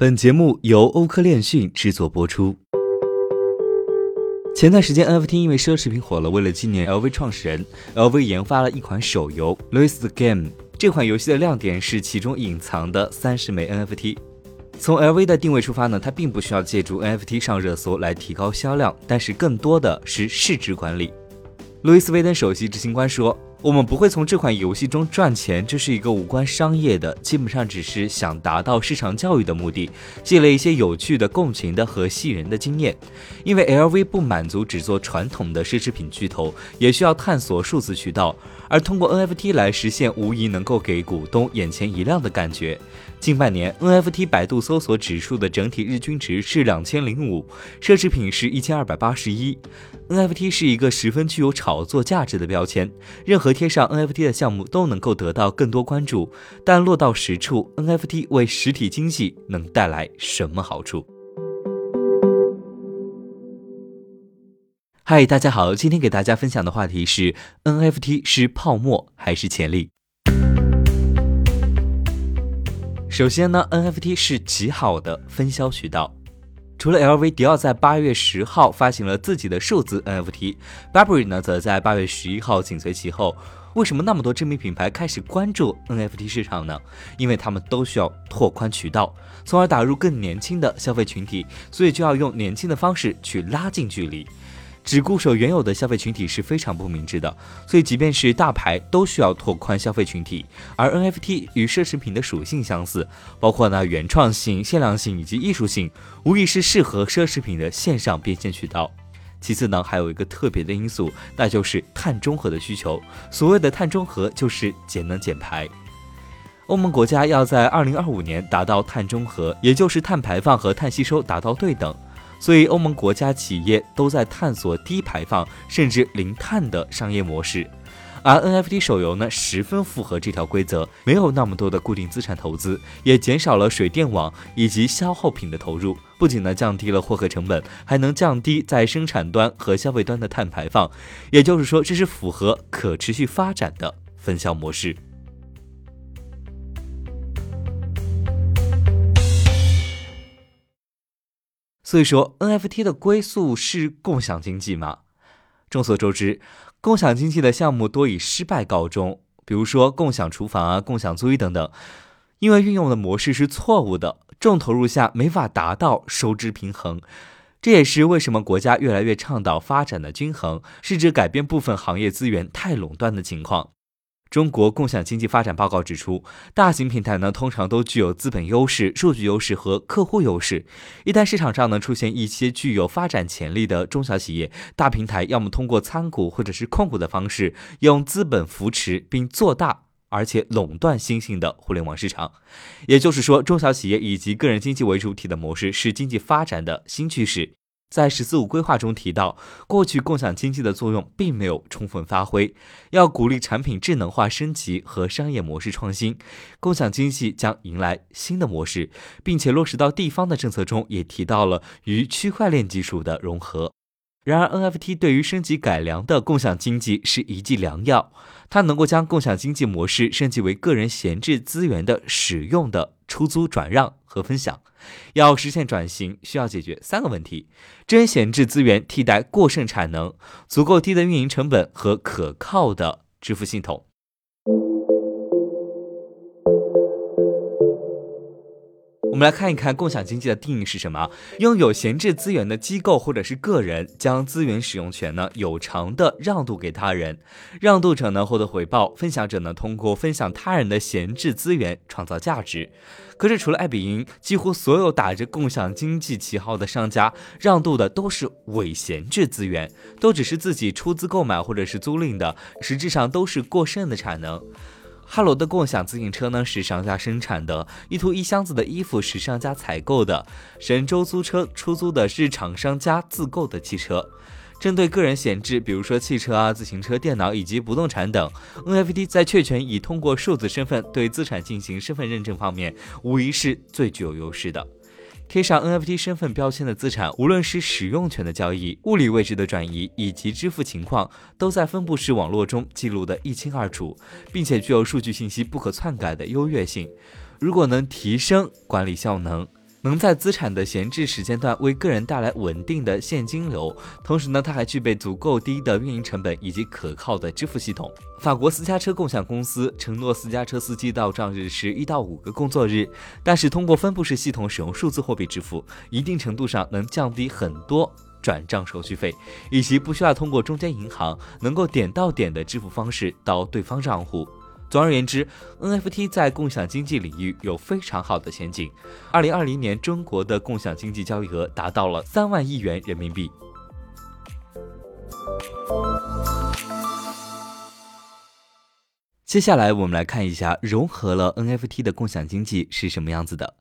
本节目由欧科链讯制作播出。前段时间，NFT 因为奢侈品火了，为了纪念 LV 创始人，LV 研发了一款手游《Louis the Game》。这款游戏的亮点是其中隐藏的三十枚 NFT。从 LV 的定位出发呢，它并不需要借助 NFT 上热搜来提高销量，但是更多的是市值管理。路易斯威登首席执行官说。我们不会从这款游戏中赚钱，这是一个无关商业的，基本上只是想达到市场教育的目的，积累一些有趣的、共情的和吸引人的经验。因为 LV 不满足只做传统的奢侈品巨头，也需要探索数字渠道，而通过 NFT 来实现，无疑能够给股东眼前一亮的感觉。近半年，NFT 百度搜索指数的整体日均值是两千零五，奢侈品是一千二百八十一。NFT 是一个十分具有炒作价值的标签，任何贴上 NFT 的项目都能够得到更多关注。但落到实处，NFT 为实体经济能带来什么好处？嗨，大家好，今天给大家分享的话题是：NFT 是泡沫还是潜力？首先呢，NFT 是极好的分销渠道。除了 LV，迪奥在八月十号发行了自己的数字 NFT，Burberry 呢则在八月十一号紧随其后。为什么那么多知名品牌开始关注 NFT 市场呢？因为他们都需要拓宽渠道，从而打入更年轻的消费群体，所以就要用年轻的方式去拉近距离。只固守原有的消费群体是非常不明智的，所以即便是大牌都需要拓宽消费群体。而 NFT 与奢侈品的属性相似，包括呢原创性、限量性以及艺术性，无疑是适合奢侈品的线上变现渠道。其次呢，还有一个特别的因素，那就是碳中和的需求。所谓的碳中和，就是节能减排。欧盟国家要在二零二五年达到碳中和，也就是碳排放和碳吸收达到对等。所以，欧盟国家企业都在探索低排放甚至零碳的商业模式，而 NFT 手游呢，十分符合这条规则，没有那么多的固定资产投资，也减少了水电网以及消耗品的投入，不仅呢降低了获客成本，还能降低在生产端和消费端的碳排放，也就是说，这是符合可持续发展的分销模式。所以说，NFT 的归宿是共享经济吗？众所周知，共享经济的项目多以失败告终，比如说共享厨房啊、共享租衣等等，因为运用的模式是错误的，重投入下没法达到收支平衡。这也是为什么国家越来越倡导发展的均衡，是指改变部分行业资源太垄断的情况。中国共享经济发展报告指出，大型平台呢通常都具有资本优势、数据优势和客户优势。一旦市场上呢出现一些具有发展潜力的中小企业，大平台要么通过参股或者是控股的方式，用资本扶持并做大，而且垄断新兴的互联网市场。也就是说，中小企业以及个人经济为主体的模式是经济发展的新趋势。在“十四五”规划中提到，过去共享经济的作用并没有充分发挥，要鼓励产品智能化升级和商业模式创新，共享经济将迎来新的模式，并且落实到地方的政策中，也提到了与区块链技术的融合。然而，NFT 对于升级改良的共享经济是一剂良药，它能够将共享经济模式升级为个人闲置资源的使用的。出租、转让和分享，要实现转型，需要解决三个问题：真闲置资源替代过剩产能，足够低的运营成本和可靠的支付系统。我们来看一看共享经济的定义是什么？拥有闲置资源的机构或者是个人，将资源使用权呢有偿的让渡给他人，让渡者呢获得回报，分享者呢通过分享他人的闲置资源创造价值。可是除了爱彼迎，几乎所有打着共享经济旗号的商家让渡的都是伪闲置资源，都只是自己出资购买或者是租赁的，实质上都是过剩的产能。哈罗的共享自行车呢是商家生产的，一图一箱子的衣服是商家采购的，神州租车出租的是厂商家自购的汽车。针对个人闲置，比如说汽车啊、自行车、电脑以及不动产等，NFT 在确权以通过数字身份对资产进行身份认证方面，无疑是最具有优势的。贴上 NFT 身份标签的资产，无论是使用权的交易、物理位置的转移以及支付情况，都在分布式网络中记录得一清二楚，并且具有数据信息不可篡改的优越性。如果能提升管理效能，能在资产的闲置时间段为个人带来稳定的现金流，同时呢，它还具备足够低的运营成本以及可靠的支付系统。法国私家车共享公司承诺私家车司机到账日是一到五个工作日，但是通过分布式系统使用数字货币支付，一定程度上能降低很多转账手续费，以及不需要通过中间银行，能够点到点的支付方式到对方账户。总而言之，NFT 在共享经济领域有非常好的前景。二零二零年，中国的共享经济交易额达到了三万亿元人民币。接下来，我们来看一下融合了 NFT 的共享经济是什么样子的。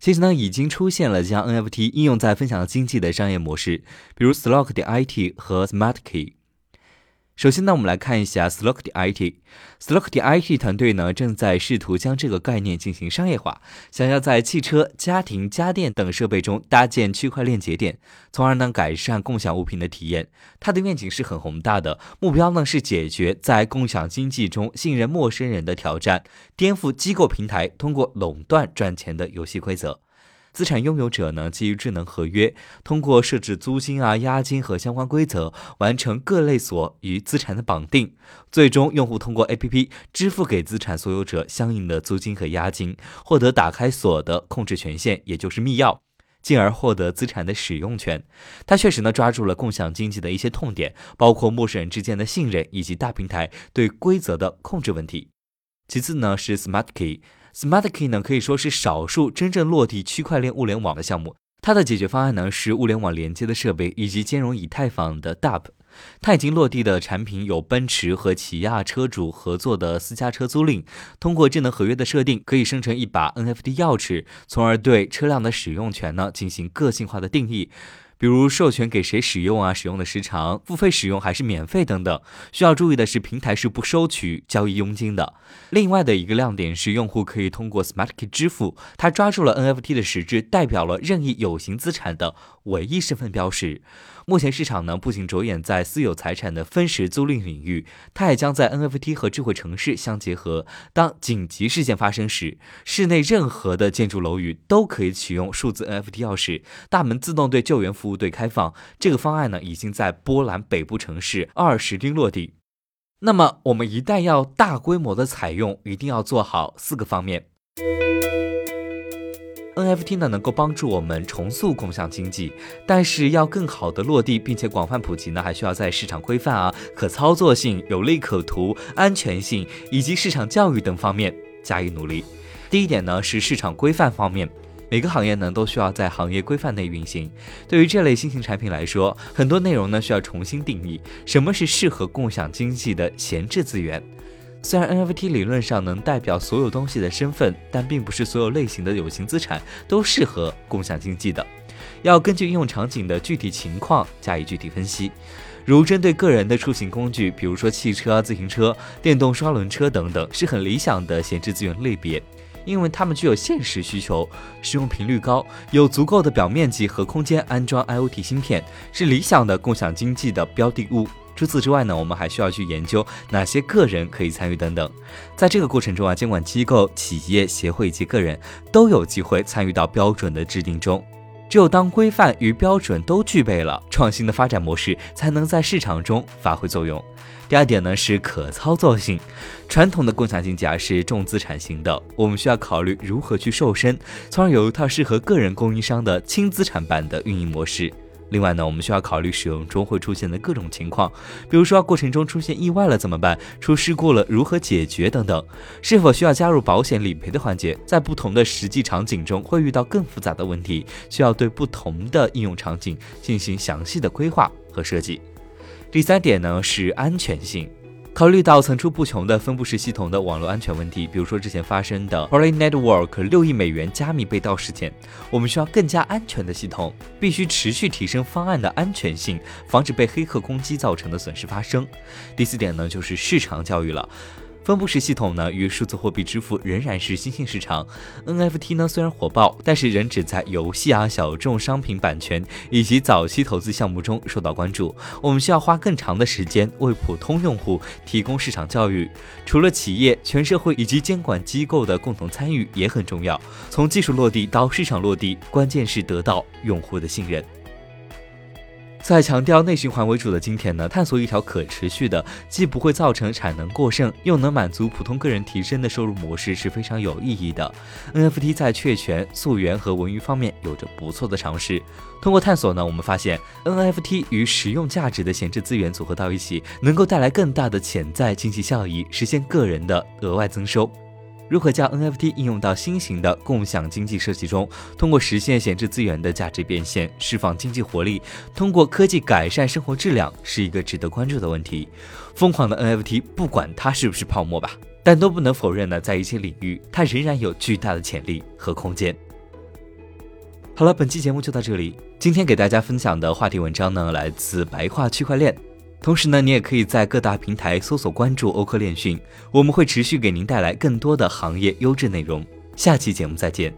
其实呢，已经出现了将 NFT 应用在分享经济的商业模式，比如 Slock 点 IT 和 Smart Key。首先呢，我们来看一下 Slock 点 IT。Slock 点 IT 团队呢，正在试图将这个概念进行商业化，想要在汽车、家庭、家电等设备中搭建区块链节点，从而呢改善共享物品的体验。它的愿景是很宏大的，目标呢是解决在共享经济中信任陌生人的挑战，颠覆机构平台通过垄断赚钱的游戏规则。资产拥有者呢，基于智能合约，通过设置租金啊、押金和相关规则，完成各类锁与资产的绑定。最终，用户通过 APP 支付给资产所有者相应的租金和押金，获得打开锁的控制权限，也就是密钥，进而获得资产的使用权。它确实呢，抓住了共享经济的一些痛点，包括陌生人之间的信任以及大平台对规则的控制问题。其次呢，是 Smart Key。Smart Key 呢，可以说是少数真正落地区块链物联网的项目。它的解决方案呢，是物联网连接的设备以及兼容以太坊的 DApp。它已经落地的产品有奔驰和起亚车主合作的私家车租赁，通过智能合约的设定，可以生成一把 NFT 钥匙，从而对车辆的使用权呢进行个性化的定义。比如授权给谁使用啊，使用的时长、付费使用还是免费等等。需要注意的是，平台是不收取交易佣金的。另外的一个亮点是，用户可以通过 Smart Key 支付，它抓住了 NFT 的实质，代表了任意有形资产的唯一身份标识。目前市场呢，不仅着眼在私有财产的分时租赁领域，它也将在 NFT 和智慧城市相结合。当紧急事件发生时，室内任何的建筑楼宇都可以启用数字 NFT 钥匙，大门自动对救援服务队开放。这个方案呢，已经在波兰北部城市二十丁落地。那么，我们一旦要大规模的采用，一定要做好四个方面。NFT 呢，能够帮助我们重塑共享经济，但是要更好的落地并且广泛普及呢，还需要在市场规范啊、可操作性、有利可图、安全性以及市场教育等方面加以努力。第一点呢，是市场规范方面，每个行业呢都需要在行业规范内运行。对于这类新型产品来说，很多内容呢需要重新定义，什么是适合共享经济的闲置资源。虽然 NFT 理论上能代表所有东西的身份，但并不是所有类型的有形资产都适合共享经济的。要根据应用场景的具体情况加以具体分析。如针对个人的出行工具，比如说汽车、自行车、电动双轮车等等，是很理想的闲置资源类别，因为它们具有现实需求，使用频率高，有足够的表面积和空间安装 IoT 芯片，是理想的共享经济的标的物。除此之外呢，我们还需要去研究哪些个人可以参与等等。在这个过程中啊，监管机构、企业、协会以及个人都有机会参与到标准的制定中。只有当规范与标准都具备了，创新的发展模式才能在市场中发挥作用。第二点呢是可操作性。传统的共享经济啊是重资产型的，我们需要考虑如何去瘦身，从而有一套适合个人供应商的轻资产版的运营模式。另外呢，我们需要考虑使用中会出现的各种情况，比如说过程中出现意外了怎么办？出事故了如何解决等等？是否需要加入保险理赔的环节？在不同的实际场景中会遇到更复杂的问题，需要对不同的应用场景进行详细的规划和设计。第三点呢是安全性。考虑到层出不穷的分布式系统的网络安全问题，比如说之前发生的 Poly Network 六亿美元加密被盗事件，我们需要更加安全的系统，必须持续提升方案的安全性，防止被黑客攻击造成的损失发生。第四点呢，就是市场教育了。分布式系统呢，与数字货币支付仍然是新兴市场。NFT 呢虽然火爆，但是仍只在游戏啊、小众商品版权以及早期投资项目中受到关注。我们需要花更长的时间为普通用户提供市场教育。除了企业，全社会以及监管机构的共同参与也很重要。从技术落地到市场落地，关键是得到用户的信任。在强调内循环为主的今天呢，探索一条可持续的，既不会造成产能过剩，又能满足普通个人提升的收入模式是非常有意义的。NFT 在确权、溯源和文娱方面有着不错的尝试。通过探索呢，我们发现 NFT 与实用价值的闲置资源组合到一起，能够带来更大的潜在经济效益，实现个人的额外增收。如何将 NFT 应用到新型的共享经济设计中？通过实现闲置资源的价值变现，释放经济活力，通过科技改善生活质量，是一个值得关注的问题。疯狂的 NFT，不管它是不是泡沫吧，但都不能否认呢，在一些领域，它仍然有巨大的潜力和空间。好了，本期节目就到这里。今天给大家分享的话题文章呢，来自白话区块链。同时呢，你也可以在各大平台搜索关注欧科链讯，我们会持续给您带来更多的行业优质内容。下期节目再见。